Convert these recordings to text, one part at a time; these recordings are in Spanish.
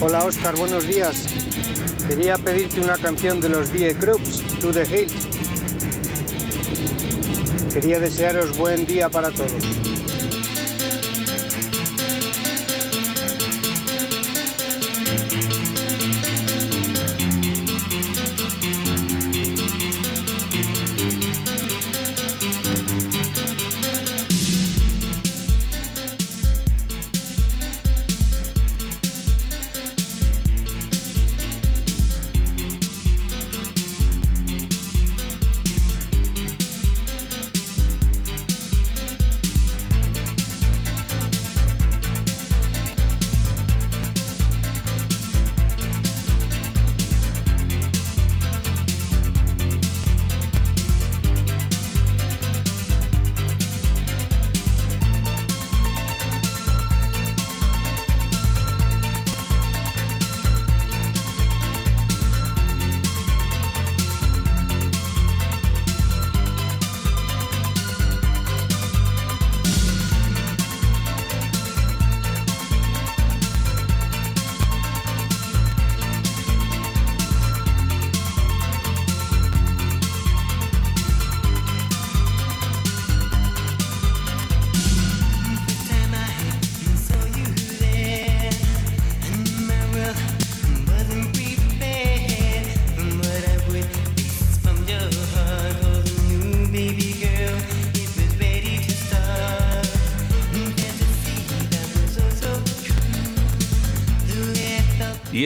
Hola Oscar, buenos días. Quería pedirte una canción de los Die Krups, To the Hill. Quería desearos buen día para todos.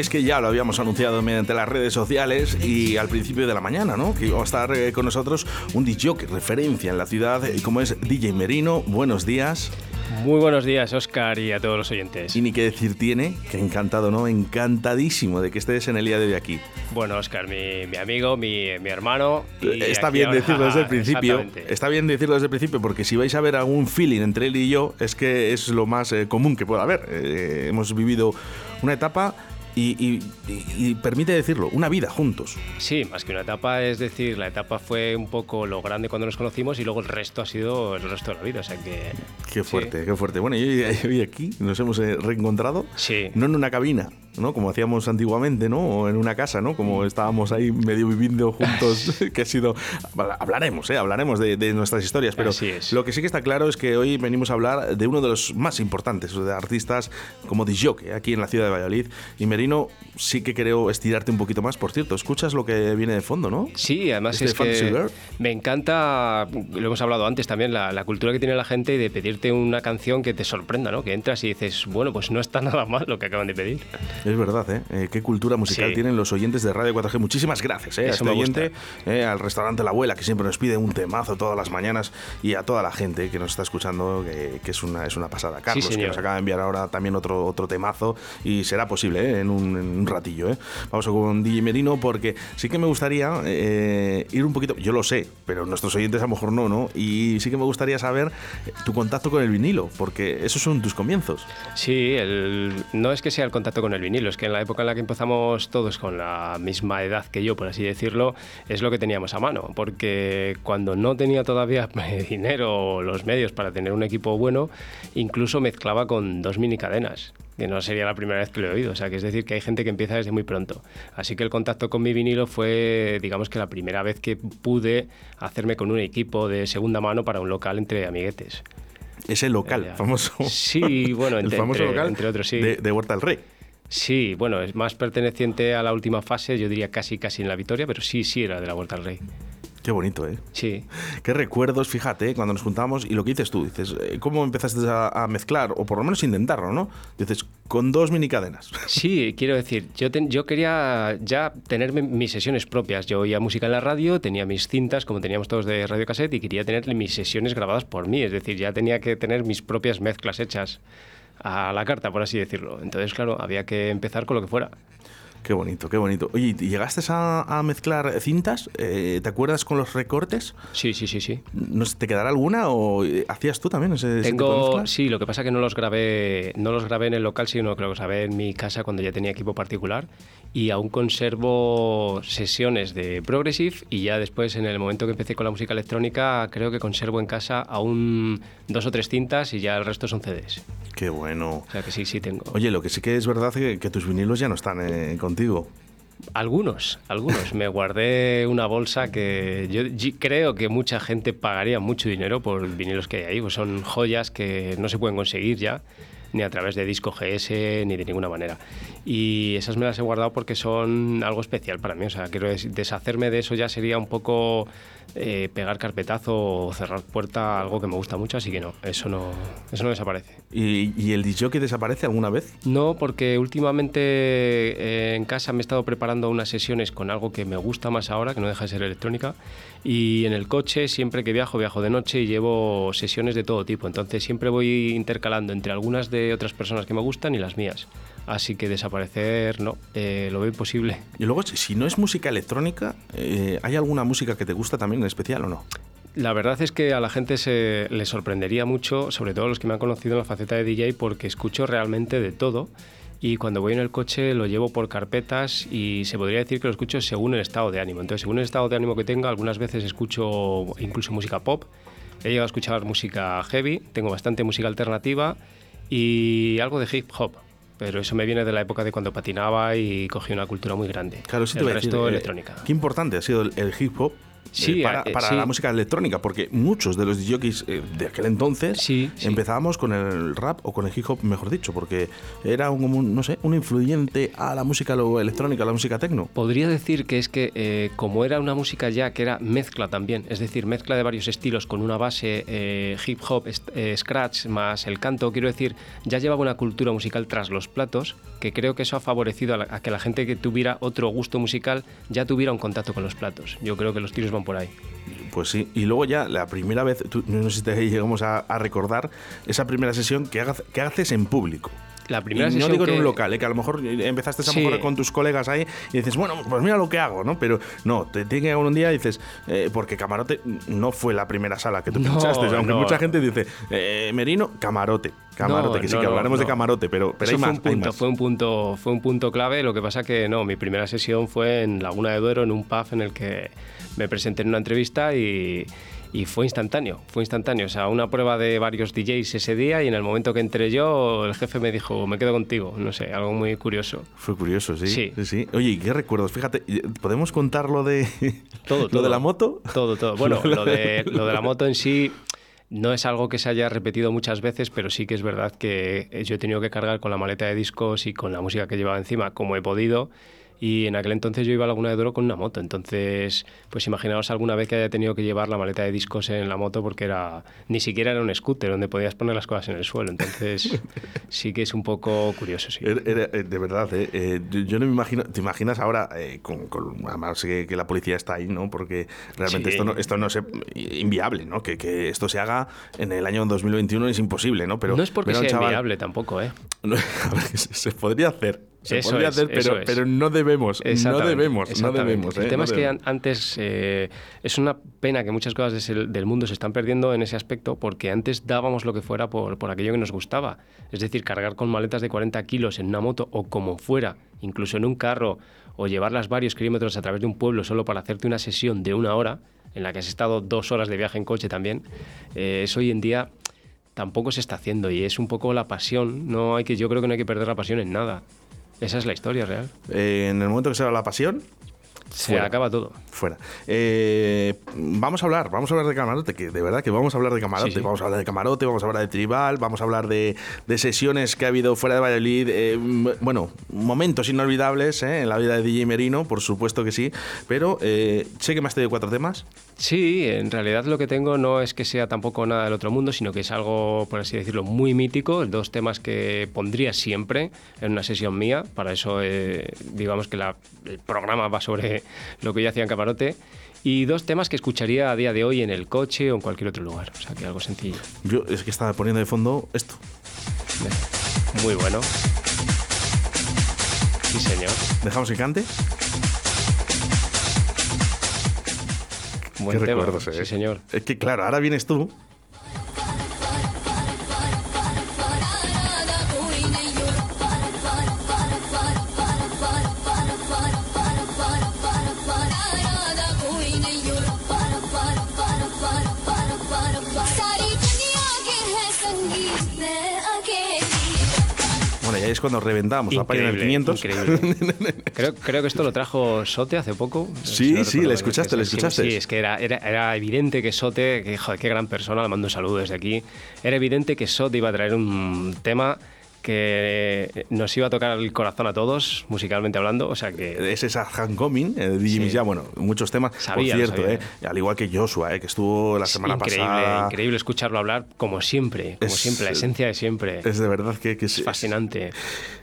Es que ya lo habíamos anunciado mediante las redes sociales y al principio de la mañana, ¿no? Que iba a estar eh, con nosotros un DJ referencia en la ciudad, eh, como es DJ Merino. Buenos días. Muy buenos días, Oscar, y a todos los oyentes. Y ni qué decir tiene, que encantado, ¿no? Encantadísimo de que estés en el día de hoy aquí. Bueno, Oscar, mi, mi amigo, mi, mi hermano. y Está bien ahora- decirlo desde el principio. Está bien decirlo desde el principio, porque si vais a ver algún feeling entre él y yo, es que es lo más eh, común que pueda haber. Eh, hemos vivido una etapa y, y- y- y permite decirlo, una vida juntos. Sí, más que una etapa, es decir, la etapa fue un poco lo grande cuando nos conocimos y luego el resto ha sido el resto de la vida. O sea que. Qué fuerte, qué fuerte. Bueno, y hoy, hoy aquí nos hemos eh, reencontrado, Sí. no en una cabina, ¿no? Como hacíamos antiguamente, ¿no? O en una casa, ¿no? Como estábamos ahí medio viviendo juntos, que ha sido... Hablaremos, ¿eh? Hablaremos de, de nuestras historias, pero Así es. lo que sí que está claro es que hoy venimos a hablar de uno de los más importantes de artistas como Disjoque, aquí en la ciudad de Valladolid. Y Merino, sí que creo estirarte un poquito más. Por cierto, escuchas lo que viene de fondo, ¿no? Sí, además Este es que me encanta, lo hemos hablado antes también, la, la cultura que tiene la gente de pedirte una canción que te sorprenda, ¿no? Que entras y dices, bueno, pues no está nada mal lo que acaban de pedir. Es verdad, ¿eh? Eh, Qué cultura musical Sí. tienen los oyentes de Radio 4G. Muchísimas gracias, ¿eh? A este me oyente, eh, al restaurante La Abuela, que siempre nos pide un temazo todas las mañanas, y a toda la gente que nos está escuchando, que, que es, una, es una pasada. Carlos, que señor. nos acaba de enviar ahora también otro, otro temazo, y será posible ¿eh? en, un, en un ratillo. ¿eh? Vamos con DJ Merino, porque sí que me gustaría eh, ir un poquito, yo lo sé, pero nuestros oyentes a lo mejor no, ¿no? Y sí que me gustaría saber eh, tu contacto con el vinilo, porque esos son tus comienzos. Sí, el- no es que sea el contacto con el vinilo, es que en la época en la que empezamos todos con la misma edad que yo, por así decirlo, es lo que teníamos a mano, porque cuando no tenía todavía dinero o los medios para tener un equipo bueno, incluso mezclaba con dos mini cadenas que no sería la primera vez que lo he oído, o sea, que es decir, que hay gente que empieza desde muy pronto. Así que el contacto con mi vinilo fue, digamos que la primera vez que pude hacerme con un equipo de segunda mano para un local entre amiguetes. Ese local, Ya. famoso. Sí, bueno, el entre- famoso entre- local entre otros, sí. de, de Huerta del Rey. Sí, bueno, es más perteneciente a la última fase, yo diría casi casi en la victoria, pero sí, sí era de la Vuelta al Rey. Qué bonito, ¿eh? Sí. Qué recuerdos, fíjate, cuando nos juntamos y lo que dices tú, dices, eh, ¿cómo empezaste a, a mezclar? O por lo menos intentarlo, ¿no? Dices, con dos mini cadenas. Sí, quiero decir, yo, ten- yo quería ya tener mi- mis sesiones propias. Yo oía música en la radio, tenía mis cintas, como teníamos todos de radio cassette, y quería tener mis sesiones grabadas por mí. Es decir, ya tenía que tener mis propias mezclas hechas a la carta, por así decirlo. Entonces, claro, había que empezar con lo que fuera. Qué bonito, qué bonito. Oye, ¿y ¿llegaste a, mezclar cintas? Eh, ¿Te acuerdas con los recortes? Sí, sí, sí, sí. ¿No, ¿Te quedará alguna o hacías tú también ese, Tengo, Sí, lo que pasa es que no los grabé, no los grabé en el local, sino que los grabé en mi casa cuando ya tenía equipo particular y aún conservo sesiones de Progressive y ya después en el momento que empecé con la música electrónica creo que conservo en casa aún dos o tres cintas y ya el resto son CDs. Qué bueno. O sea que sí, sí tengo. Oye, lo que sí que es verdad es que, tus vinilos ya no están eh, contigo. Algunos, algunos. Me guardé una bolsa que yo creo que mucha gente pagaría mucho dinero por vinilos que hay ahí. Pues son joyas que no se pueden conseguir ya, ni a través de disco GS, ni de ninguna manera. Y esas me las he guardado porque son algo especial para mí. O sea, quiero deshacerme de eso ya sería un poco eh, pegar carpetazo o cerrar puerta, algo que me gusta mucho, así que no, eso no, eso no desaparece. ¿Y, y el que desaparece alguna vez? No, porque últimamente eh, en casa me he estado preparando unas sesiones con algo que me gusta más ahora, que no deja de ser electrónica, y en el coche siempre que viajo, viajo de noche y llevo sesiones de todo tipo, entonces siempre voy intercalando entre algunas de otras personas que me gustan y las mías. Así que desaparecer, no, eh, lo veo imposible. Y luego, si no es música electrónica, ¿hay alguna música que te gusta también? en especial o no? La verdad es que a la gente se le sorprendería mucho, sobre todo los que me han conocido en la faceta de DJ, porque escucho realmente de todo y cuando voy en el coche lo llevo por carpetas y se podría decir que lo escucho según el estado de ánimo. Entonces, según el estado de ánimo que tenga, algunas veces escucho incluso música pop, he llegado a escuchar música heavy, tengo bastante música alternativa y algo de hip hop. Pero eso me viene de la época de cuando patinaba y cogí una cultura muy grande. Claro, sí el resto eh, electrónica. Qué importante ha sido el hip hop Sí, eh, para, eh, la música electrónica, porque muchos de los jockeys eh, de aquel entonces empezábamos con el rap o con el hip hop, mejor dicho, porque era un, no sé, un influyente a la música electrónica, a la música techno. Podría decir que es que como era una música ya que era mezcla también, es decir, mezcla de varios estilos con una base hip hop, scratch más el canto, quiero decir, ya llevaba una cultura musical tras los platos, que creo que eso ha favorecido a, a que la gente que tuviera otro gusto musical ya tuviera un contacto con los platos. Yo creo que los tiros por ahí. Pues sí, y luego ya la primera vez, no sé si te llegamos a, recordar esa primera sesión que, que haces en público. La primera y no digo en un local, ¿eh? que a lo mejor empezaste a sí. con tus colegas ahí y dices, bueno, pues mira lo que hago, ¿no? Pero no, te tiene que llegar un día y dices, eh, porque Camarote no fue la primera sala que tú pinchaste, aunque mucha gente dice, eh, Merino, Camarote. Camarote, que sí que hablaremos de camarote, pero, pero hay, fue más, un punto, Fue un punto, fue un punto clave. Lo que pasa que no, mi primera sesión fue en Laguna de Duero, en un pub en el que me presenté en una entrevista y, y fue instantáneo, fue instantáneo. O sea, una prueba de varios DJs ese día y en el momento que entré yo, el jefe me dijo, me quedo contigo. No sé, algo muy curioso. Fue curioso, sí. Sí. sí, Oye, ¿qué recuerdos? Fíjate, ¿podemos contar lo de, todo, lo de la moto? Todo, todo. Bueno, lo de, lo de la moto en sí no es algo que se haya repetido muchas veces, pero sí que es verdad que yo he tenido que cargar con la maleta de discos y con la música que llevaba encima como he podido y en aquel entonces yo iba a Laguna de Duro con una moto. Entonces, pues imaginaos alguna vez que haya tenido que llevar la maleta de discos en la moto porque era ni siquiera era un scooter donde podías poner las cosas en el suelo. Entonces, sí que es un poco curioso. Sí. Eh, de verdad, ¿eh? Eh, yo no me imagino. ¿Te imaginas ahora, con, además que, la policía está ahí, ¿no? Porque realmente esto no, esto no es inviable, ¿no? Que, que, esto se haga en el año 2021 es imposible, ¿no? Pero, no es porque sea inviable tampoco, ¿eh? a ver, se podría hacer se podría hacer, pero, pero no debemos. No debemos, no debemos. El ¿eh? tema es que antes eh, es una pena que muchas cosas del mundo se están perdiendo en ese aspecto porque antes dábamos lo que fuera por, por aquello que nos gustaba. Es decir, cargar con maletas de 40 kilos en una moto o como fuera, incluso en un carro, o llevarlas varios kilómetros a través de un pueblo solo para hacerte una sesión de una hora, en la que has estado dos horas de viaje en coche también, eh, eso hoy en día tampoco se está haciendo y es un poco la pasión. No hay que, yo creo que no hay que perder la pasión en nada. Esa es la historia real. Eh, en el momento que se va la pasión, se acaba todo. Fuera. Eh, vamos a hablar, vamos a hablar de camarote, que de verdad que vamos a hablar de camarote. Vamos a hablar de camarote, vamos a hablar de tribal, vamos a hablar de, sesiones que ha habido fuera de Valladolid. Eh, bueno, momentos inolvidables en la vida de DJ Merino, por supuesto que sí. Pero sé que me has tenido cuatro temas. Sí, en realidad lo que tengo no es que sea tampoco nada del otro mundo, sino que es algo, por así decirlo, muy mítico. Dos temas que pondría siempre en una sesión mía. Para eso, eh, digamos que el programa va sobre lo que yo hacía en Camarote. Y dos temas que escucharía a día de hoy en el coche o en cualquier otro lugar. O sea, que algo sencillo. Yo es que estaba poniendo de fondo esto. Muy bueno. Sí, señor. ¿Dejamos que cante? Buen Qué tema. recuerdos, eh. Sí, señor. Es que claro, ahora vienes tú. Es cuando reventamos la página del 500. increíble. Creo, creo que esto lo trajo Sote hace poco. Sí, no sí, le escuchaste, le sí, escuchaste. Sí, es que era, era, era evidente que Sote, que joder, qué gran persona, le mando un saludo desde aquí. Era evidente que Sote iba a traer un tema que nos iba a tocar el corazón a todos, musicalmente hablando. O sea que. Es esa Homecoming eh, Sí. ya, bueno, muchos temas. Sabía, Por cierto, sabía. eh, al igual que Joshua, eh, que estuvo la semana increíble, pasada. increíble escucharlo hablar como siempre, como Es- siempre, la esencia de siempre. Es de verdad que, que Es fascinante.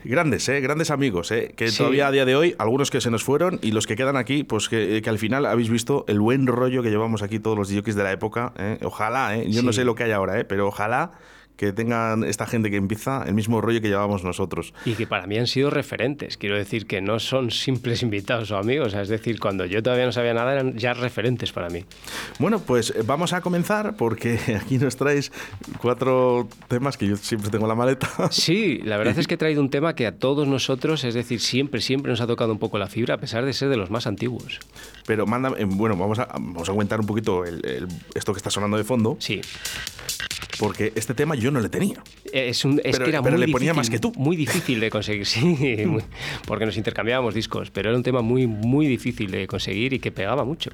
Grandes, ¿eh? Grandes amigos, ¿eh? Que Sí. todavía a día de hoy, algunos que se nos fueron y los que quedan aquí, pues que, que al final habéis visto el buen rollo que llevamos aquí todos los DJs de la época. ¿eh? Ojalá, ¿eh? Yo no sé lo que hay ahora, ¿eh? Pero ojalá que tengan esta gente que empieza el mismo rollo que llevábamos nosotros. Y que para mí han sido referentes. Quiero decir que no son simples invitados o amigos. Es decir, cuando yo todavía no sabía nada, eran ya referentes para mí. Bueno, pues eh, vamos a comenzar porque aquí nos traes cuatro temas que yo siempre tengo en la maleta. Sí, la verdad es que he traído un tema que a todos nosotros, es decir, siempre, siempre nos ha tocado un poco la fibra, a pesar de ser de los más antiguos. Pero manda, eh, bueno, vamos a, vamos a comentar un poquito el- el- esto que está sonando de fondo, Sí. Porque este tema yo no le tenía. Es, un, es Pero- que era pero muy le ponía difícil, más que tú. Muy difícil de conseguir, sí, muy- porque nos intercambiábamos discos, pero era un tema muy, muy difícil de conseguir y que pegaba mucho.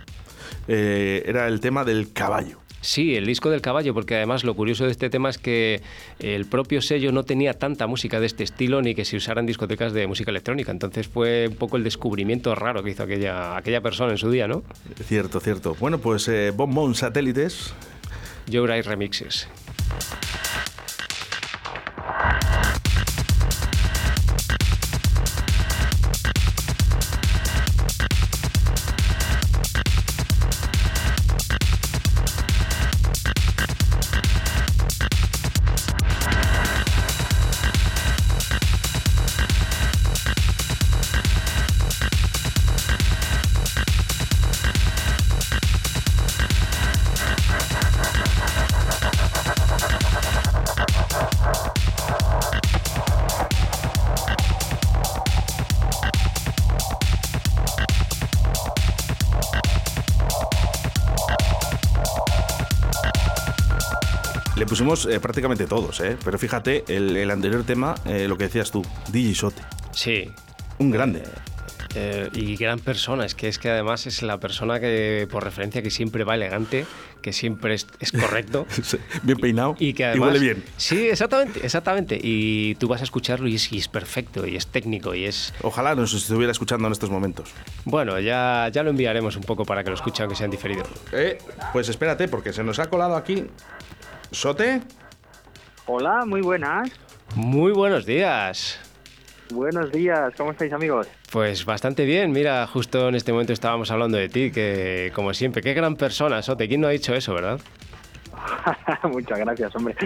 Eh, era el tema del caballo. Sí, el disco del caballo, porque además lo curioso de este tema es que el propio sello no tenía tanta música de este estilo ni que se usara en discotecas de música electrónica. Entonces fue un poco el descubrimiento raro que hizo aquella, aquella persona en su día, ¿no? Cierto, cierto. Bueno, pues eh, Bombón Satélites. Wright Remixes. Pusimos eh, prácticamente todos, ¿eh? Pero fíjate, el, el anterior tema, eh, lo que decías tú, DJ Sote. Sí. Un grande. eh, y gran persona, es que es que además es la persona que, por referencia, que siempre va elegante, que siempre es, es correcto. bien peinado Y que y además, huele bien. Sí, exactamente, exactamente. Y tú vas a escucharlo y es, y es perfecto, y es técnico, y es... Ojalá nos estuviera escuchando en estos momentos. Bueno, ya, ya lo enviaremos un poco para que lo escuchen, aunque sean diferidos. Eh, pues espérate, porque se nos ha colado aquí. ¿Sote? Hola, muy buenas. Muy buenos días. Buenos días, ¿cómo estáis amigos? Pues bastante bien, mira, justo en este momento estábamos hablando de ti, que como siempre, qué gran persona, Sote, ¿quién no ha dicho eso, verdad? Muchas gracias, hombre.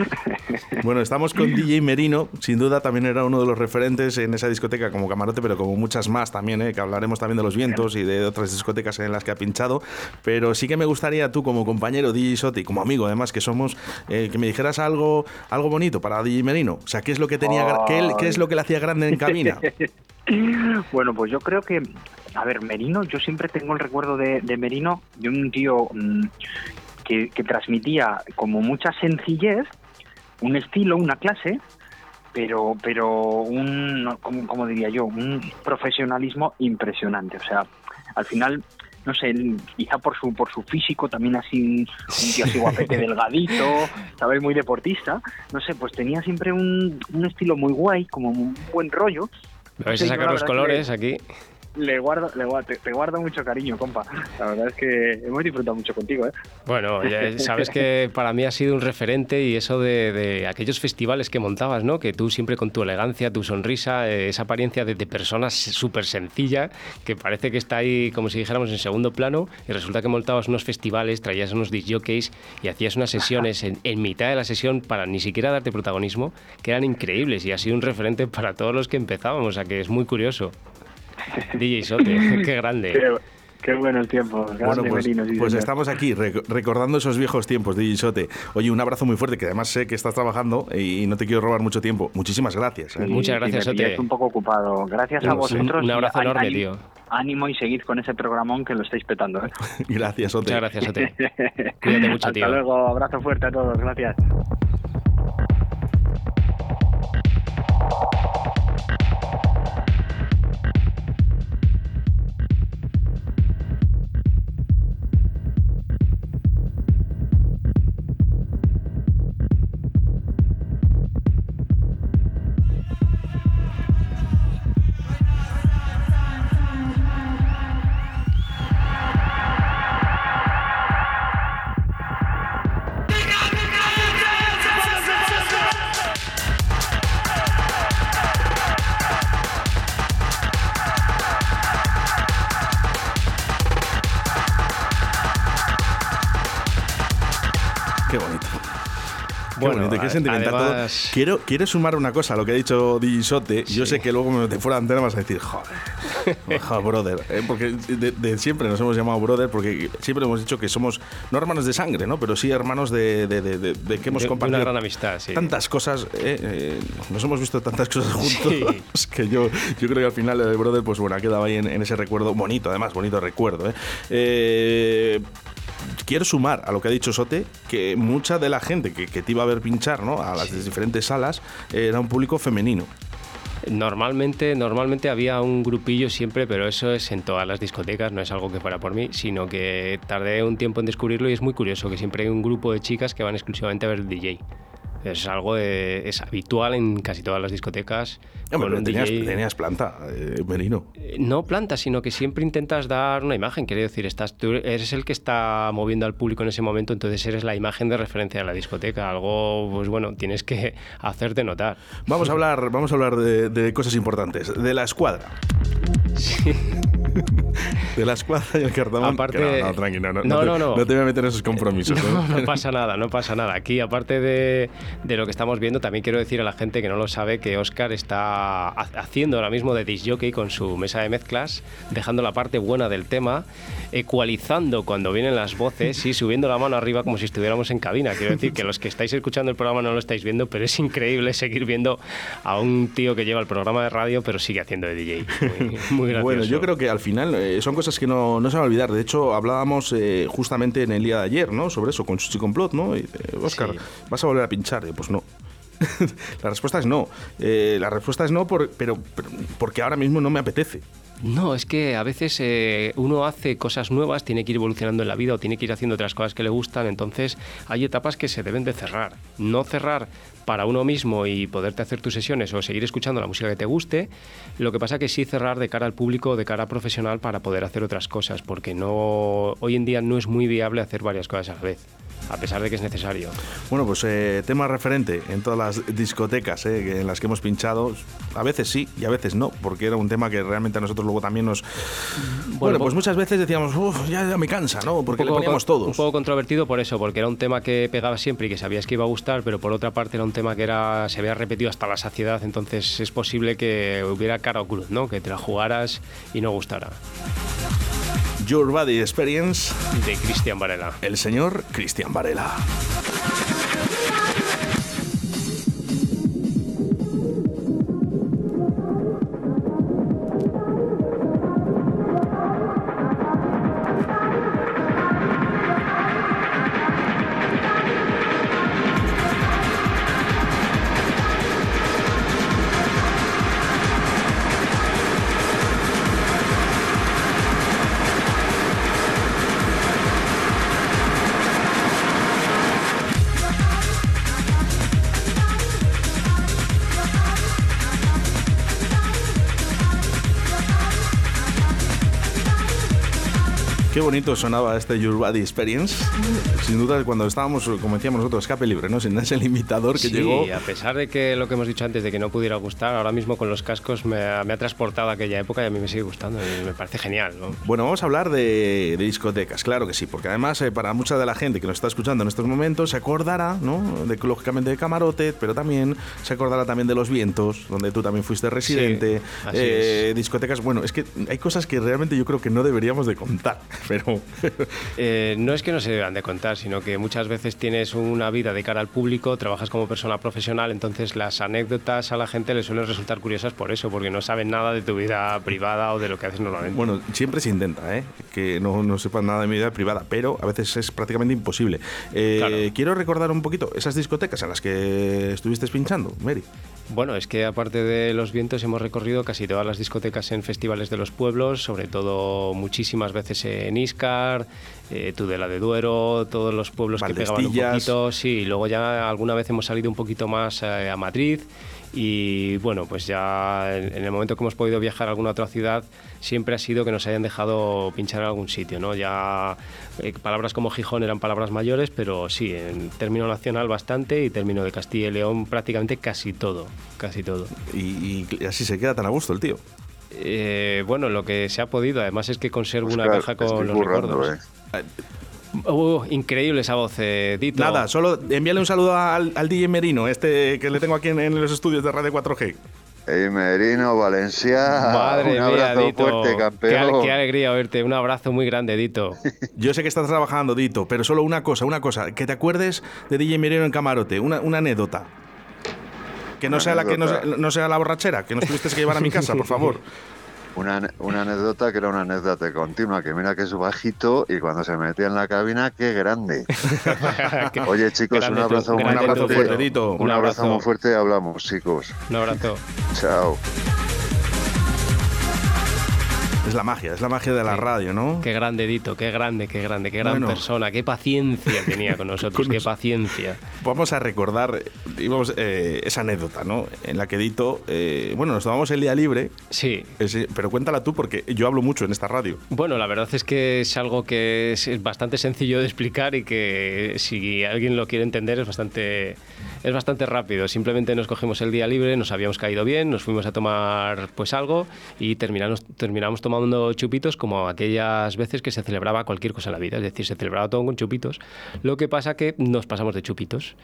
Bueno, estamos con DJ Merino, sin duda también era uno de los referentes en esa discoteca como camarote, pero como muchas más también, ¿eh? que hablaremos también de los vientos y de otras discotecas en las que ha pinchado. Pero sí que me gustaría tú como compañero DJ Sote y como amigo además que somos, eh, que me dijeras algo, algo bonito para DJ Merino. O sea, ¿qué es lo que tenía, qué, qué es lo que le hacía grande en cabina? bueno, pues yo creo que, a ver, Merino, yo siempre tengo el recuerdo de, de Merino de un tío mm, que, que transmitía como mucha sencillez, un estilo, una clase, pero, pero un, no, ¿cómo, cómo diría yo? Un profesionalismo impresionante. O sea, al final no sé, quizá por su por su físico, también así un, un tío así guapete, delgadito, ¿sabes? Muy deportista, no sé, pues tenía siempre un, un estilo muy guay, como un buen rollo. Me vais a sacar los colores que aquí. Le guardo, le guardo, te, te guardo mucho cariño, compa. La verdad es que hemos disfrutado mucho contigo, ¿eh? Bueno, ya sabes que para mí ha sido un referente y eso de, de aquellos festivales que montabas, ¿no? Que tú siempre con tu elegancia, tu sonrisa, eh, esa apariencia de, de persona súper sencilla, que parece que está ahí como si dijéramos en segundo plano, y resulta que montabas unos festivales, traías unos disjockeys y hacías unas sesiones en, en mitad de la sesión para ni siquiera darte protagonismo, que eran increíbles y ha sido un referente para todos los que empezábamos, o sea que es muy curioso. DJ Sote, qué grande. Qué, qué buenos tiempos. Bueno, grande pues, Merino, sí, pues estamos aquí rec- recordando esos viejos tiempos de Sote. Oye, un abrazo muy fuerte, que además sé que estás trabajando y no te quiero robar mucho tiempo. Muchísimas gracias. ¿eh? Sí, Muchas gracias, Sote. un poco ocupado. Gracias a vosotros. un abrazo enorme, ánimo- tío. Ánimo y seguid con ese programón que lo estáis petando. ¿eh? Gracias, Sote. Muchas gracias, Sote. Cuídate mucho, Hasta tío. luego. Abrazo fuerte a todos. Gracias. Qué todo. Quiero, quiero sumar una cosa a lo que ha dicho Digisote. Yo sé que luego de fuera de antena vas a decir, joder, joder, brother. ¿eh? Porque de, de siempre nos hemos llamado brother, porque siempre hemos dicho que somos no hermanos de sangre, ¿no? Pero sí hermanos de, de- de- que hemos compartido una gran amistad, sí. tantas cosas. ¿eh? Eh, nos hemos visto tantas cosas juntos Sí. que yo, yo creo que al final el brother, pues bueno, ha quedado ahí en, en ese recuerdo bonito, además, bonito recuerdo. ¿eh? Eh, quiero sumar a lo que ha dicho Sote, que mucha de la gente que, que te iba a ver pinchar ¿no? a las diferentes salas era un público femenino. Normalmente, normalmente había un grupillo siempre, pero eso es en todas las discotecas, no es algo que fuera por mí, sino que tardé un tiempo en descubrirlo y es muy curioso que siempre hay un grupo de chicas que van exclusivamente a ver DJ. Es algo de- es habitual en casi todas las discotecas. Con pero un tenías, DJ. tenías planta, eh, Merino. Eh, No planta, sino que siempre intentas dar una imagen. Quiero decir, estás, tú eres el que está moviendo al público en ese momento, entonces eres la imagen de referencia de la discoteca. Algo, pues bueno, tienes que hacerte notar. Vamos a hablar, vamos a hablar de, de cosas importantes. De la escuadra. De la escuadra y el cartamón. Aparte- Que no, no, tranquilo, no, No, te, no, no. te voy a meter en esos compromisos. No, ¿eh? no pasa nada, no pasa nada. Aquí, aparte de, de lo que estamos viendo, también quiero decir a la gente que no lo sabe que Oscar está ha- haciendo ahora mismo de disc jockey con su mesa de mezclas, dejando la parte buena del tema, ecualizando cuando vienen las voces y subiendo la mano arriba como si estuviéramos en cabina. Quiero decir que los que estáis escuchando el programa no lo estáis viendo, pero es increíble seguir viendo a un tío que lleva el programa de radio, pero sigue haciendo de DJ. Muy, muy gracioso. Bueno, yo creo que al final eh, son cosas que no, no se van a olvidar. De hecho, hablábamos eh, justamente en el día de ayer, ¿no? Sobre eso, con Chuchi Complot, ¿no? Y, eh, Oscar, Sí. ¿vas a volver a pinchar? Pues no. la respuesta es no. Eh, la respuesta es no, por- pero, pero porque ahora mismo no me apetece. No, es que a veces eh, uno hace cosas nuevas, tiene que ir evolucionando en la vida o tiene que ir haciendo otras cosas que le gustan, entonces hay etapas que se deben de cerrar. No cerrar para uno mismo y poderte hacer tus sesiones o seguir escuchando la música que te guste, lo que pasa que sí cerrar de cara al público, de cara profesional para poder hacer otras cosas, porque no hoy en día no es muy viable hacer varias cosas a la vez, a pesar de que es necesario. Bueno, pues eh, tema referente en todas las discotecas eh, en las que hemos pinchado, a veces sí y a veces no, porque era un tema que realmente a nosotros luego también nos... Bueno, pues muchas veces decíamos, uff, ya, ya me cansa, ¿no? Porque le poco poníamos con- todos. Un poco controvertido por eso, porque era un tema que pegaba siempre y que sabías que iba a gustar, pero por otra parte era un tema que era se había repetido hasta la saciedad, entonces es posible que hubiera cara o cruz, ¿no? Que te la jugaras y no gustara. Your Body Experience, De Cristian Varela. el señor Cristian Varela. Qué bonito sonaba este Your Body Experience. Sin duda, cuando estábamos, como decíamos nosotros, escape libre, ¿no? Sin ese limitador que sí, llegó. a pesar de que lo que hemos dicho antes de que no pudiera gustar, ahora mismo con los cascos me ha, me ha transportado a aquella época y a mí me sigue gustando y me parece genial. ¿no? Bueno, vamos a hablar de, de discotecas, claro que sí, porque además eh, para mucha de la gente que nos está escuchando en estos momentos se acordará, ¿no? De, lógicamente de Camarote, pero también se acordará también de Los Vientos, donde tú también fuiste residente. así Eh, discotecas, bueno, es que hay cosas que realmente yo creo que no deberíamos de contar, pero... Eh, no es que no se deban de contar, sino que muchas veces tienes una vida de cara al público, trabajas como persona profesional, entonces las anécdotas a la gente le suelen resultar curiosas por eso, porque no saben nada de tu vida privada o de lo que haces normalmente. Bueno, siempre se intenta, ¿eh? Que no, no sepan nada de mi vida privada, pero a veces es prácticamente imposible. Eh, Claro. Quiero recordar un poquito esas discotecas en las que estuviste pinchando, Mary. Bueno, es que aparte de los vientos hemos recorrido casi todas las discotecas en festivales de los pueblos, sobre todo muchísimas veces en Iscar, eh, Tudela de Duero, todos los pueblos que pegaban un poquito, sí, y luego ya alguna vez hemos salido un poquito más eh, a Madrid y bueno, pues ya en, el momento que hemos podido viajar a alguna otra ciudad siempre ha sido que nos hayan dejado pinchar en algún sitio, ¿no? Ya eh, palabras como Gijón eran palabras mayores, pero sí, en término nacional bastante y término de Castilla y León prácticamente casi todo, casi todo. Y, y así se queda tan a gusto el tío. Eh, bueno, lo que se ha podido, además es que conservo una Oscar, caja con los recuerdos. eh. Uh, increíble esa voz, eh, Dito. Nada, solo envíale un saludo al, al DJ Merino, este que le tengo aquí en, en los estudios de Radio 4G. Ey, Merino, Valencia. Madre un mía, abrazo Dito. fuerte, Qué, campeón. qué alegría oírte. Un abrazo muy grande, Dito. Yo sé que estás trabajando, Dito, pero solo una cosa, una cosa, que te acuerdes de DJ Merino en camarote, una, una anécdota. Que no Una sea la que no, no sea la borrachera, que nos tuviste que llevar a mi casa, por favor. Una, una anécdota que era una anécdota continua, que mira que es bajito y cuando se metía en la cabina, qué grande. Oye, chicos, grande un tú, abrazo muy grande Un abrazo tú, fuerte. Un abrazo muy fuerte y hablamos, chicos. Un abrazo. Chao. Es la magia, es la magia de la Sí. radio, ¿no? Qué grande, Dito. Qué grande, qué grande, qué gran Bueno. persona. Qué paciencia tenía con nosotros. Con qué nos- paciencia. Vamos a recordar eh, esa anécdota, ¿no? En la que Dito, eh, bueno, nos tomamos el día libre, Sí, ese- pero cuéntala tú porque yo hablo mucho en esta radio. Bueno, la verdad es que es algo que es bastante sencillo de explicar y que si alguien lo quiere entender es bastante, es bastante rápido. Simplemente nos cogimos el día libre, nos habíamos caído bien, nos fuimos a tomar pues algo y terminamos, terminamos tomando chupitos como aquellas veces que se celebraba cualquier cosa en la vida. Es decir, se celebraba todo con chupitos. Lo que pasa que nos pasamos de chupitos.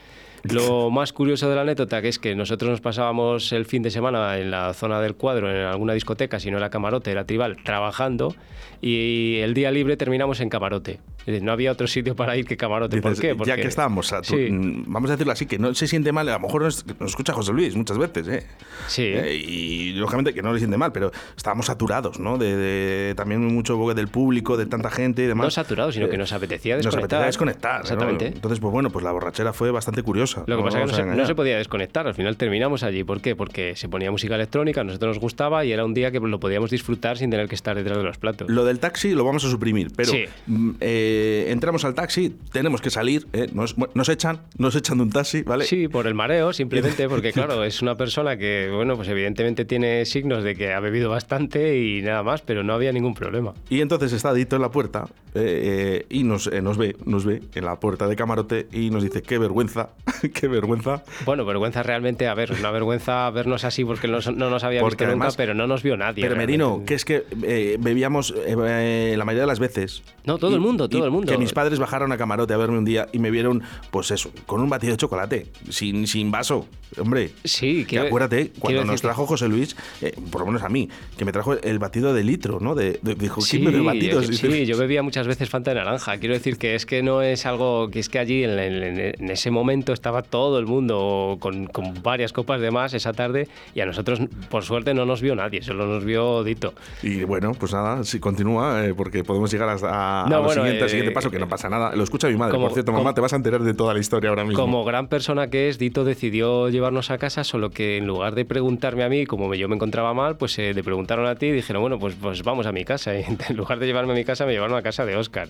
Lo más curioso de la anécdota que es que nosotros nos pasábamos el fin de semana en la zona del cuadro, en alguna discoteca, si no era camarote, era tribal, trabajando y el día libre terminamos en camarote. No había otro sitio para ir que camarote. ¿Por Dices, qué? Ya Porque- que estamos, a tu- Sí. mm, vamos a decirlo así, que no se siente mal, a lo mejor nos, nos escucha José Luis muchas veces, ¿eh? Sí. Eh, y lógicamente que no le siente mal, pero estábamos saturados, ¿no? De, de- también mucho del público, de tanta gente y demás. No saturados, sino que Eh, nos apetecía Nos desconectar. apetecía desconectar. ¿no? Exactamente. Entonces, pues bueno, pues la borrachera fue bastante curiosa. Lo que pasa es que no se, no podía desconectar. Al final terminamos allí. ¿Por qué? Porque se ponía música electrónica, a nosotros nos gustaba y era un día que lo podíamos disfrutar sin tener que estar detrás de los platos. Lo del taxi lo vamos a suprimir, pero Sí. mm, eh, entramos al taxi, tenemos que salir, ¿eh? nos, nos echan, nos echan de un taxi, ¿vale? Sí, por el mareo, simplemente porque, claro, es una persona que, bueno, pues evidentemente tiene signos de que ha bebido bastante y nada más, pero no había ningún problema. Y entonces está Dito en la puerta eh, eh, y nos, eh, nos ve, nos ve en la puerta de camarote y nos dice, qué vergüenza, qué vergüenza. Bueno, vergüenza realmente, a ver, una vergüenza vernos así porque no, no nos había Porque visto nunca, además- pero no nos vio nadie. Pero Merino, que es que eh, bebíamos eh, la mayoría de las veces. No, todo el mundo, todo el mundo. Que mis padres bajaron a camarote a verme un día y me vieron, pues eso, con un batido de chocolate, sin, sin vaso. Hombre, Sí, que acuérdate, cuando nos trajo José Luis, eh, por lo menos a mí, que me trajo el batido de litro, ¿no? De, de- dijo, Sí, ¿quién bebe batidos? yo- sí, yo bebía muchas veces Fanta de naranja. Quiero decir que es que no es algo que es que allí en, en- en ese momento estaba todo el mundo con, con varias copas de más esa tarde y a nosotros, por suerte, no nos vio nadie, solo nos vio Dito. Y bueno, pues nada, si continúa, eh, porque podemos llegar hasta No, a lo bueno, siguiente, eh, siguiente paso, que no pasa nada. Lo escucha mi madre, como- por cierto, como- mamá, te vas a enterar de toda la historia ahora mismo. Como gran persona que es, Dito decidió llevarnos a casa, solo que en lugar de preguntarme a mí, como yo me encontraba mal, pues eh, te preguntaron a ti y dijeron, bueno, pues, pues vamos a mi casa. Y en lugar de llevarme a mi casa, me llevaron a casa de Oscar,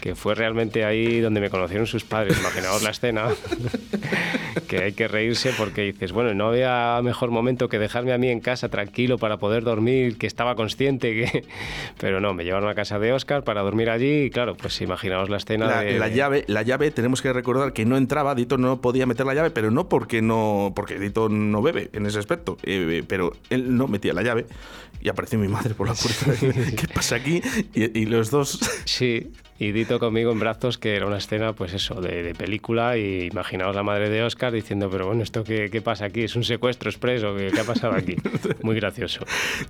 que fue realmente ahí donde me conocieron sus padres. Imaginaos la escena, que hay que reírse porque dices, bueno, no había mejor momento que dejarme a mí en casa tranquilo para poder dormir, que estaba consciente que... Pero no, me llevaron a casa de Oscar para dormir allí y claro, pues imaginaos la escena La, de... la llave, la llave, tenemos que recordar que no entraba, Dito no podía meter la llave, pero no porque no, porque Dito no bebe en ese aspecto, eh, pero él no metía la llave y apareció mi madre por la puerta. ¿Qué pasa aquí? Y, y los dos, Sí, y Dito conmigo en brazos, que era una escena, pues eso, de, de película, y imaginaos la madre de Oscar diciendo, pero bueno, ¿esto qué, qué pasa aquí? ¿Es un secuestro expreso? ¿Qué, qué ha pasado aquí? Muy gracioso.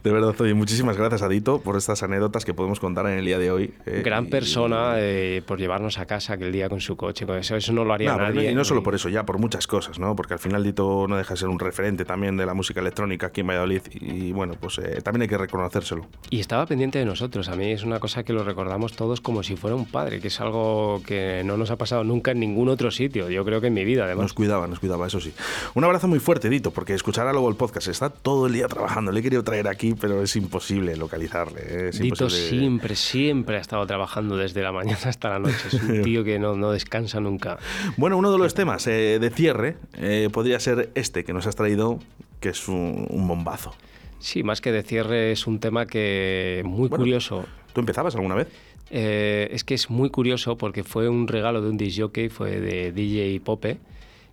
de verdad, oye, muchísimas gracias a Dito por estas anécdotas que podemos contar en el día de hoy. eh, Gran y- persona eh, por llevarnos a casa aquel día con su coche, con eso, eso no lo haría No, nadie. y no solo por eso, ya por muchas cosas, ¿no? Porque al final Dito no deja de ser un referente también de la música electrónica aquí en Valladolid y bueno, pues eh, también hay que reconocérselo. Y estaba pendiente de nosotros. A mí es una cosa que lo recordamos todos como si fuera un padre, que es algo que no nos ha pasado nunca en ningún otro sitio. Yo creo que en mi vida, además. Nos cuidaba, nos cuidaba, eso sí. Un abrazo muy fuerte, Dito, porque escuchará luego el podcast. Está todo el día trabajando. Le he querido traer aquí, pero es imposible localizarle. ¿eh? Es Dito imposible. siempre, siempre ha estado trabajando desde la mañana hasta la noche. Es un tío que no, no descansa nunca. Bueno, uno de los temas eh, de cierre eh, podría ser este que nos has traído, que es un, un bombazo. Sí, más que de cierre es un tema que muy Bueno. curioso. ¿Tú empezabas alguna vez? Eh, es que es muy curioso porque fue un regalo de un disc jockey, fue de DJ Pope.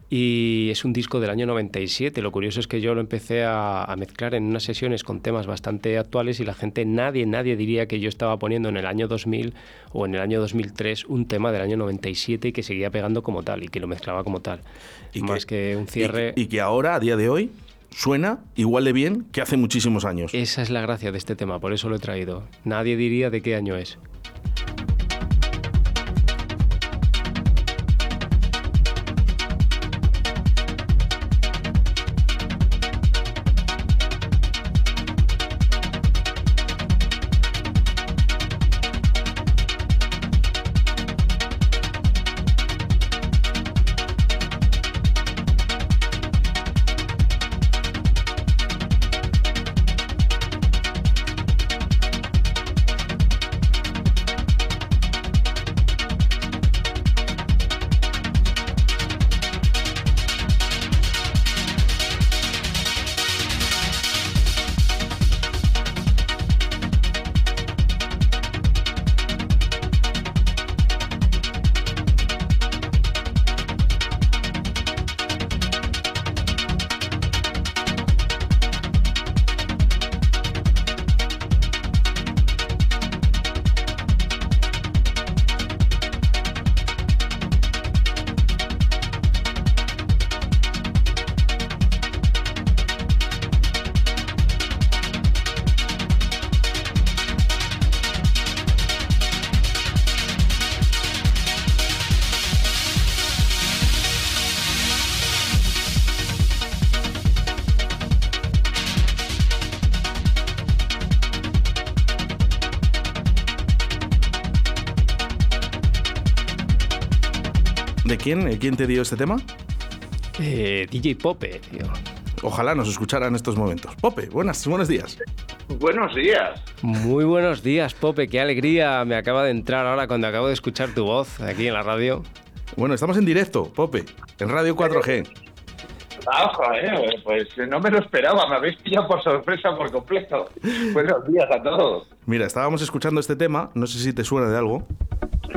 Y es un disco del año 97. Lo curioso es que yo lo empecé a, a mezclar en unas sesiones con temas bastante actuales y la gente, nadie, nadie diría que yo estaba poniendo en el año 2000 o en el año 2003 un tema del año 97 y que seguía pegando como tal y que lo mezclaba como tal. Y Más que, un cierre. Y, y que ahora, a día de hoy, suena igual de bien que hace muchísimos años. Esa es la gracia de este tema, por eso lo he traído. Nadie diría de qué año es. Quién? ¿Eh, ¿Quién te dio este tema? Eh, DJ Pope, tío. Ojalá nos escuchara en estos momentos. Pope, buenas, buenos días. Buenos días. Muy buenos días, Pope. Qué alegría me acaba de entrar ahora cuando acabo de escuchar tu voz aquí en la radio. Bueno, estamos en directo, Pope, en Radio 4G. Ah, joder, pues no me lo esperaba, me habéis pillado por sorpresa por completo. Buenos días a todos. Mira, estábamos escuchando este tema, no sé si te suena de algo.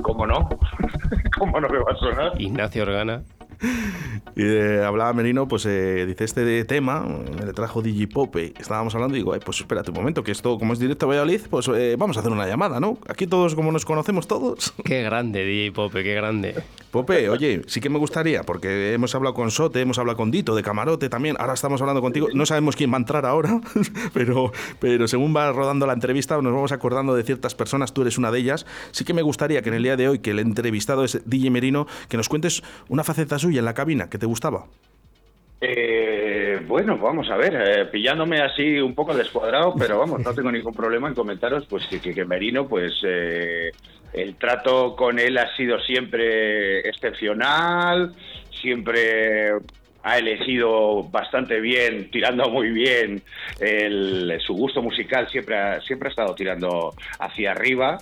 ¿Cómo no? ¿Cómo no me va a sonar? Ignacio Organa. Y eh, hablaba Merino, pues eh, dice este de tema, me le trajo DJ Pope. Estábamos hablando y digo, "Ay, pues espérate un momento, que esto, como es directo a Valladolid, pues eh, vamos a hacer una llamada, ¿no? Aquí todos, como nos conocemos todos. Qué grande, DJ Pope, qué grande. Pope, oye, sí que me gustaría, porque hemos hablado con Sote, hemos hablado con Dito, de Camarote también, ahora estamos hablando contigo, no sabemos quién va a entrar ahora, pero, pero según va rodando la entrevista nos vamos acordando de ciertas personas, tú eres una de ellas, sí que me gustaría que en el día de hoy, que el entrevistado es DJ Merino, que nos cuentes una faceta suya en la cabina que te gustaba. Eh, bueno, vamos a ver, eh, pillándome así un poco descuadrado, pero vamos, no tengo ningún problema en comentaros pues que, que, Merino, pues eh, el trato con él ha sido siempre excepcional, siempre ha elegido bastante bien, tirando muy bien. Su gusto musical siempre siempre ha estado tirando hacia arriba,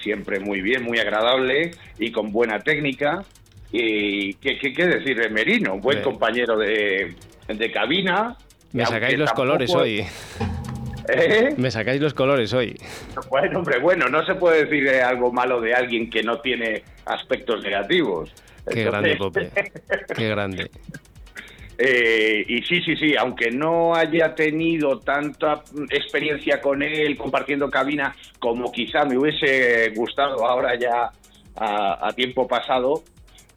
siempre muy bien, muy agradable y con buena técnica. Y qué, qué- qué decir de Merino, un buen Sí. compañero de, de cabina. Me sacáis los tampoco- colores hoy. ¿Eh? Me sacáis los colores hoy. Bueno, hombre, bueno, no se puede decir algo malo de alguien que no tiene aspectos negativos. Qué Entonces, grande, Pope. Qué grande. eh, y sí, sí, sí, aunque no haya tenido tanta experiencia con él compartiendo cabina como quizá me hubiese gustado ahora ya a, a tiempo pasado,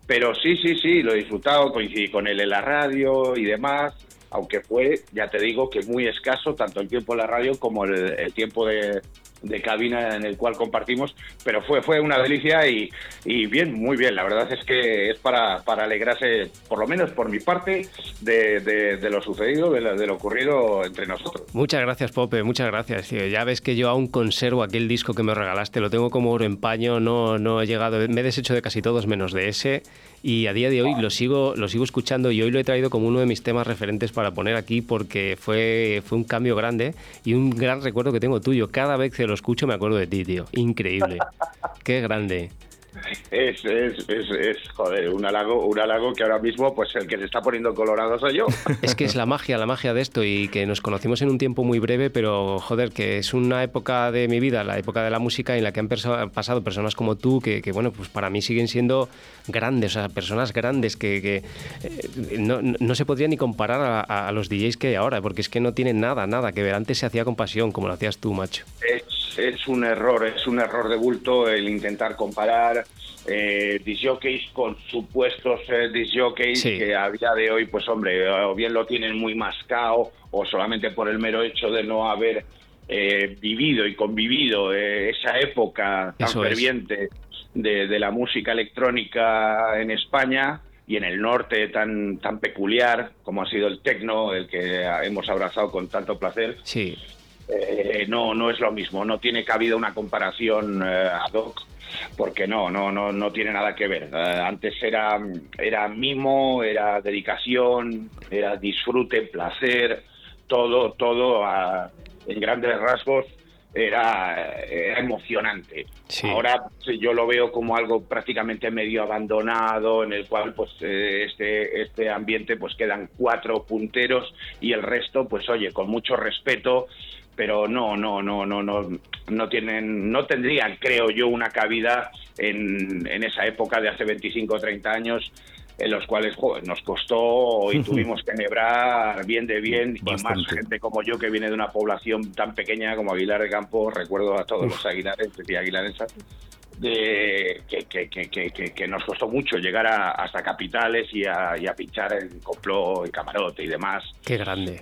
pero sí, sí, sí, lo he disfrutado, coincidí con él en la radio y demás, aunque fue, ya te digo, que muy escaso tanto el tiempo en la radio como el, el tiempo de, de cabina en el cual compartimos, pero fue, fue una delicia y, y bien, muy bien, la verdad es que es para, para alegrarse, por lo menos por mi parte, de, de- lo sucedido, de lo, ocurrido entre nosotros. Muchas gracias, Pope, muchas gracias. tío. Ya ves que yo aún conservo aquel disco que me regalaste, lo tengo como oro en paño, no, no he llegado, me he deshecho de casi todos menos de ese y a día de hoy lo sigo, lo sigo escuchando y hoy lo he traído como uno de mis temas referentes para poner aquí porque fue, fue un cambio grande y un gran recuerdo que tengo tuyo. Cada vez que lo escucho me acuerdo de ti, tío. Increíble. Qué grande. Es, es, es, es, joder, un halago, un halago que ahora mismo, pues el que se está poniendo colorado soy yo. Es que es la magia, la magia de esto y que nos conocimos en un tiempo muy breve, pero joder, que es una época de mi vida, la época de la música en la que han perso- pasado personas como tú, que, que, bueno, pues para mí siguen siendo grandes, o sea, personas grandes que, que, eh, no, no- se podría ni comparar a, a los DJs que hay ahora, porque es que no tienen nada, nada que ver. Antes se hacía con pasión, como lo hacías tú, macho. Es, es un error, es un error de bulto el intentar comparar eh, disjockeys con supuestos eh, disjockeys Sí. que a día de hoy, pues hombre, o bien lo tienen muy mascado o solamente por el mero hecho de no haber eh, vivido y convivido eh, esa época tan Eso ferviente de, de la música electrónica en España y en el norte tan, tan peculiar como ha sido el tecno, el que hemos abrazado con tanto placer. Sí, Eh, no, no es lo mismo, no tiene cabida una comparación eh, ad hoc, porque no, no, no, no tiene nada que ver. Eh, antes era, era mimo, era dedicación, era disfrute, placer, todo, todo en grandes rasgos era, era emocionante. Sí. Ahora sí, yo lo veo como algo prácticamente medio abandonado, en el cual pues eh, este, este ambiente pues quedan cuatro punteros y el resto pues oye, con mucho respeto, pero no, no, no, no, no, no tienen, no tendrían, creo yo, una cabida en, en esa época de hace 25 o 30 años en los cuales nos costó y tuvimos que enhebrar bien de bien y más gente como yo que viene de una población tan pequeña como Aguilar de Campo, recuerdo a todos los aguilares y aguilaresas, de, que, que, que, que, nos costó mucho llegar a, hasta capitales y a, y a pinchar en complot y camarote y demás. qué grande.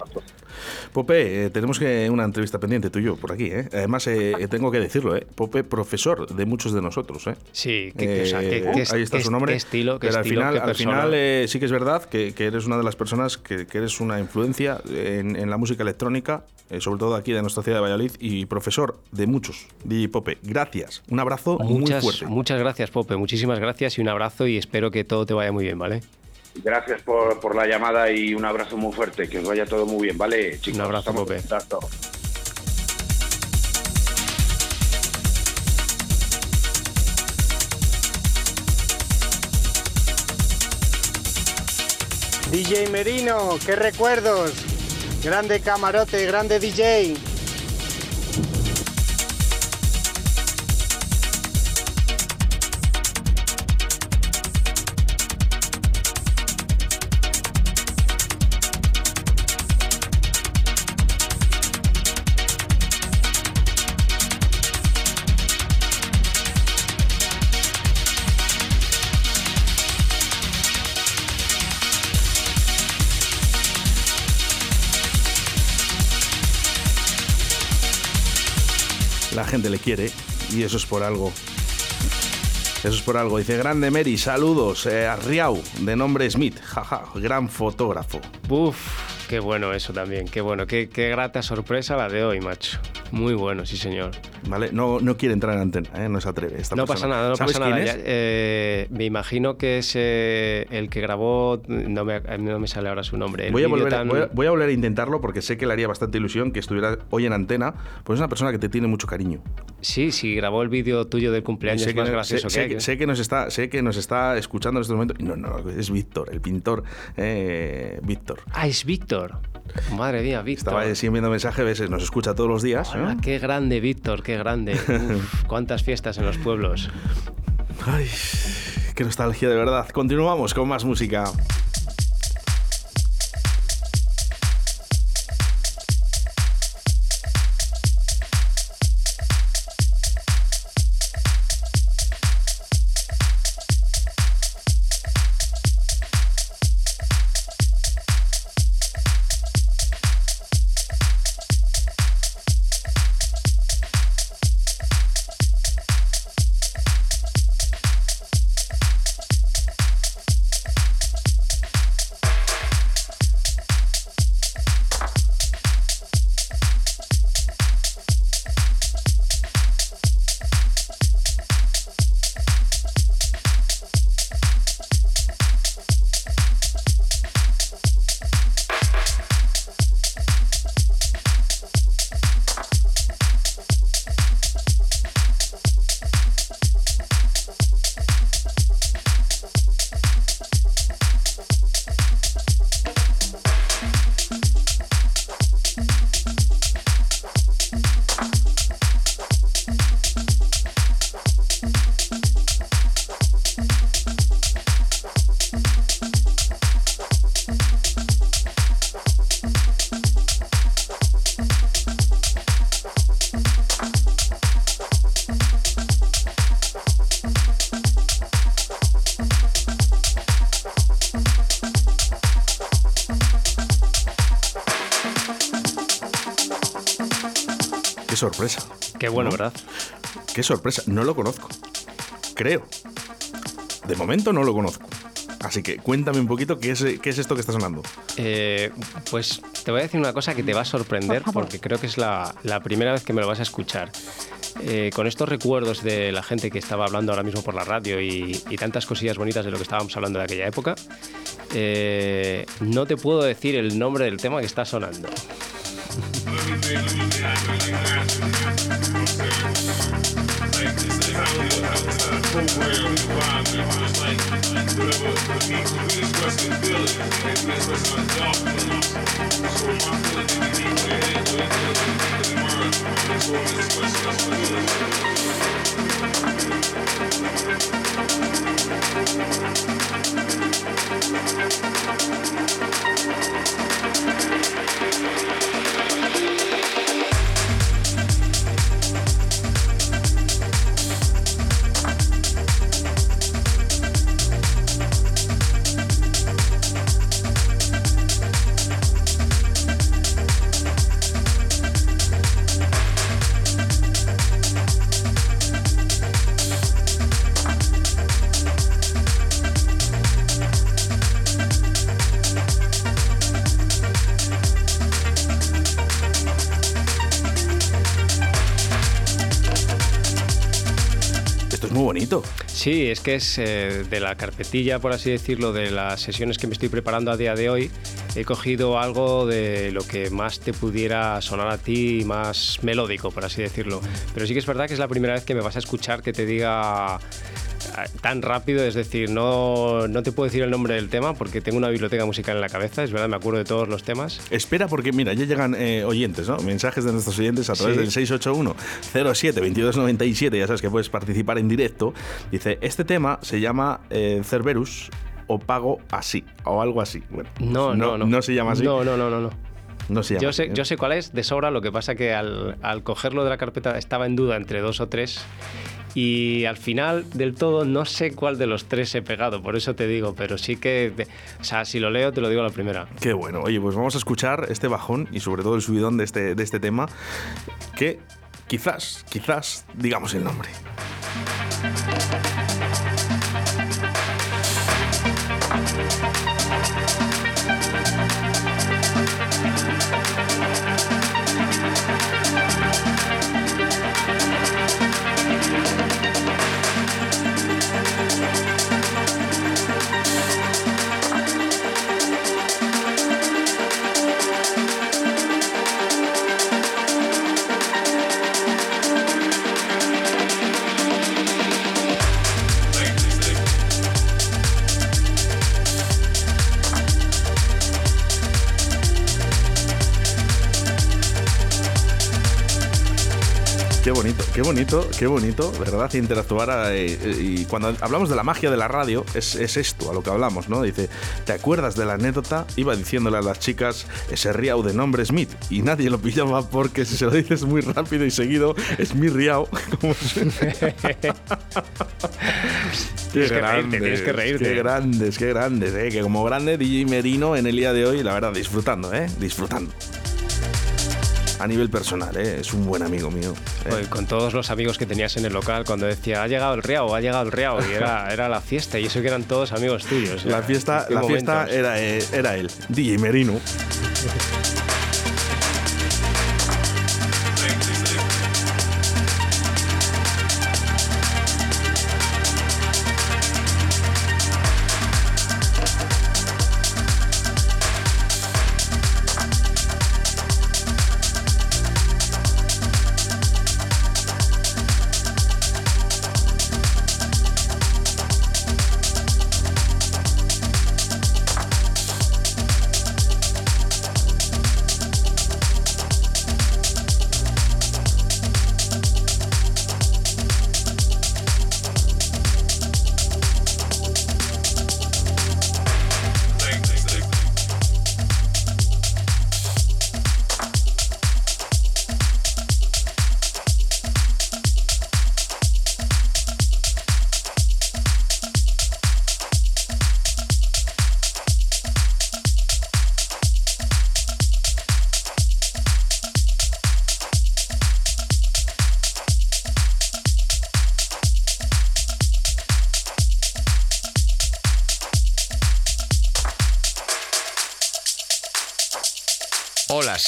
Pope, eh, tenemos que una entrevista pendiente tú y yo por aquí, ¿eh? Además, eh, tengo que decirlo, ¿eh? Pope, profesor de muchos de nosotros, ¿eh? Sí, que, que- o sea, Eh, ahí está su nombre. qué estilo, qué pero estilo, al final, qué al final eh, sí que es verdad que, que eres una de las personas que, que eres una influencia en, en la música electrónica, eh, sobre todo aquí de nuestra ciudad de Valladolid, y profesor de muchos. DJ Pope, gracias. Un abrazo muy Muchas, fuerte. muchas gracias, Pope. Muchísimas gracias y un abrazo y espero que todo te vaya muy bien, ¿vale? Gracias por, por la llamada y un abrazo muy fuerte, que os vaya todo muy bien, ¿vale, chicos? Un abrazo, Pope. DJ Merino, qué recuerdos. Grande camarote, grande DJ. Gente le quiere y eso es por algo. Eso es por algo. Dice, grande Mary, saludos. Eh, a Riau, de nombre Smith, jaja, gran fotógrafo. Uf, qué bueno eso también, qué bueno, qué, qué grata sorpresa la de hoy, macho. Muy bueno, sí señor. ¿Vale? No, no quiere entrar en antena, ¿eh? no se atreve. esta No persona. pasa nada, no ¿Sabes pasa quién nada. es? Eh, me imagino que es eh, el que grabó, no me, no me sale ahora su nombre. el Voy a, volver, tan- voy, a, voy a volver a intentarlo porque sé que le haría bastante ilusión que estuviera hoy en antena, pues es una persona que te tiene mucho cariño. Sí, sí, grabó el vídeo tuyo del Y cumpleaños sé, que, más no- gracioso sé- que sé hay. sé que nos está, sé que nos está escuchando en estos momentos. No, no, es Víctor, el pintor. Víctor. Ah, es Víctor. Madre mía, Víctor. Estaba enviando mensajes, a veces nos escucha todos los días. Hola, qué grande, Víctor, qué grande. Uf, cuántas fiestas en los pueblos. Ay, qué nostalgia de verdad. Continuamos con más música. Qué bueno, ¿No? ¿verdad? Qué sorpresa. No lo conozco. Creo. De momento no lo conozco. Así que cuéntame un poquito qué es, qué es esto que está sonando. Eh, pues te voy a decir una cosa que te va a sorprender porque creo que es la, la primera vez que me lo vas a escuchar. Eh, con estos recuerdos de la gente que estaba hablando ahora mismo por la radio y, y tantas cosillas bonitas de lo que estábamos hablando de aquella época, eh, no te puedo decir el nombre del tema que está sonando. Whatever we express and feel it, and express our darkness. So Sí, es que es eh, de la carpetilla, por así decirlo, de las sesiones que me estoy preparando a día de hoy. He cogido algo de lo que más te pudiera sonar a ti, más melódico, por así decirlo. Pero sí que es verdad que es la primera vez que me vas a escuchar que te diga tan rápido, es decir, no, no te puedo decir el nombre del tema porque tengo una biblioteca musical en la cabeza, es verdad, me acuerdo de todos los temas. Espera, porque mira, ya llegan eh, oyentes, ¿no? Mensajes de nuestros oyentes a través Sí. del 681 07 2297. Ya sabes que puedes participar en directo. Dice: Este tema se llama eh, Cerberus o Pago Así, o algo así. Bueno, No, no, no. No se llama así. No, no, no, no. no. No se llama Yo sé, ¿eh? yo sé cuál es de sobra, lo que pasa que al, al cogerlo de la carpeta estaba en duda entre dos o tres y al final del todo no sé cuál de los tres he pegado, por eso te digo, pero sí que, o sea, si lo leo te lo digo a la primera. Qué bueno. Oye, pues vamos a escuchar este bajón y sobre todo el subidón de este, de este tema que quizás, quizás digamos el nombre. Qué bonito, qué bonito, ¿verdad? Interactuar eh, eh, y cuando hablamos de la magia de la radio es, es esto a lo que hablamos, ¿no? Dice, ¿te acuerdas de la anécdota? Iba diciéndole a las chicas ese riau de nombre Smith y nadie lo pillaba porque si se lo dices muy rápido y seguido es mi riau. Qué Tienes que reírte, tienes que reírte. Qué grandes, qué grandes, ¿eh? Que como grande DJ Merino en el día de hoy, la verdad, disfrutando, ¿eh? Disfrutando. A nivel personal, ¿eh? Es un buen amigo mío. ¿eh? Con todos los amigos que tenías en el local, cuando decía, ha llegado el Riao, ha llegado el Riao, y era, era la fiesta, y eso que eran todos amigos tuyos. La fiesta, la fiesta era, eh, era él, DJ Merino.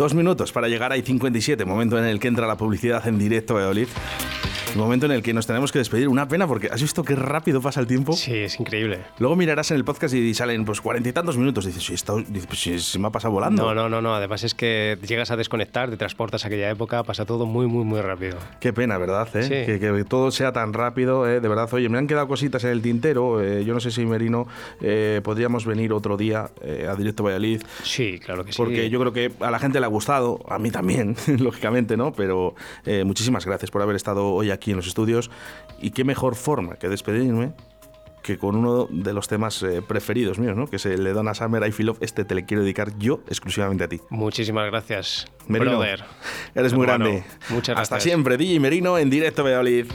Dos minutos para llegar a I57, momento en el que entra la publicidad en directo Valladolid. Momento en el que nos tenemos que despedir. Una pena porque has visto qué rápido pasa el tiempo. Sí, es increíble. Luego mirarás en el podcast y salen pues cuarenta y tantos minutos. Dices, sí, está- sí, se me ha pasado volando. No, no, no, no. Además es que llegas a desconectar, te transportas a aquella época, pasa todo muy, muy, muy rápido. Qué pena, ¿verdad? eh? Sí. Que, que todo sea tan rápido, eh, de verdad. Oye, me han quedado cositas en el tintero. eh, yo no sé si, Merino, eh, podríamos venir otro día eh, a Directo Valladolid. Sí, claro que sí. Porque yo creo que a la gente le ha gustado, a mí también, lógicamente, ¿no? Pero eh, muchísimas gracias por haber estado hoy aquí en los estudios. Y qué mejor forma que despedirme que con uno de los temas eh, preferidos míos, ¿no? Que es el de Donna Summer, I Feel Love. Este te le quiero dedicar yo exclusivamente a ti. Muchísimas gracias, Merino, brother. eres muy Hermano, grande. Muchas gracias. Hasta siempre, DJ Merino en directo Valladolid.